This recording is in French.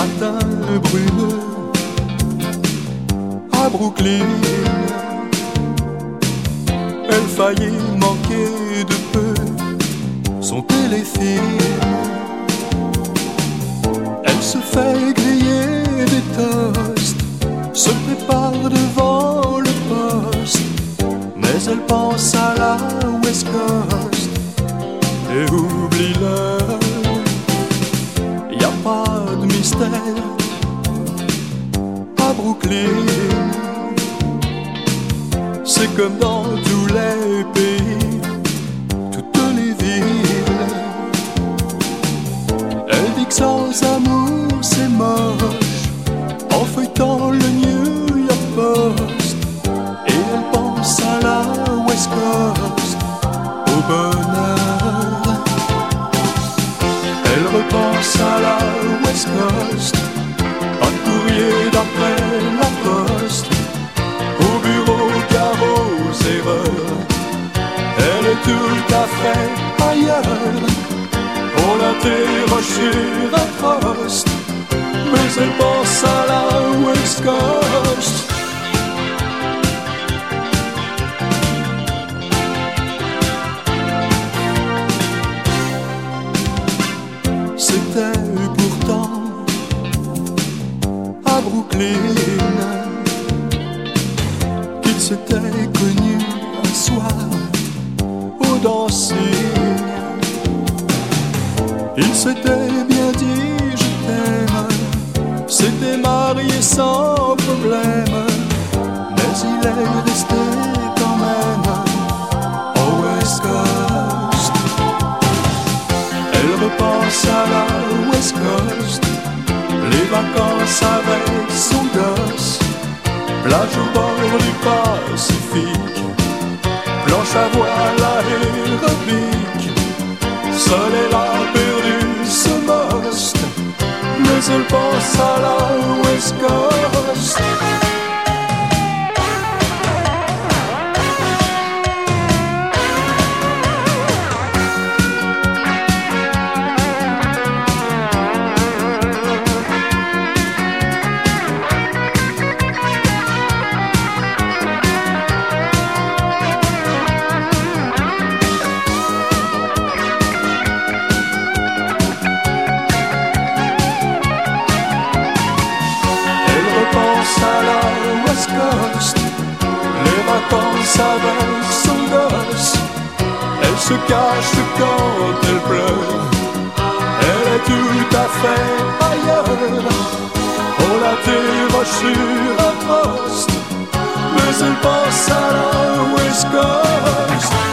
matin brumeux à Brooklyn. Elle faillit manquer de peu son téléphone. Elle se fait griller des toasts, se prépare de C'est comme dans tous les pays, ailleurs. On l'interroge sur un poste, mais elle pense à la West Coast. C'était pourtant à Brooklyn S'étaient bien dit je t'aime, s'étaient mariés sans problème, mais il est resté quand même. Au West Coast. Elle repense à la West Coast, les vacances avec son gosse, plage au bord du Pacifique, planche à voile aérobique, là perdu ce most, elle pense à la West Coast. pense avec son gosse. Elle se cache quand elle pleure. Elle est tout à fait ailleurs. On la déroche sur un poste, mais elle pense à la West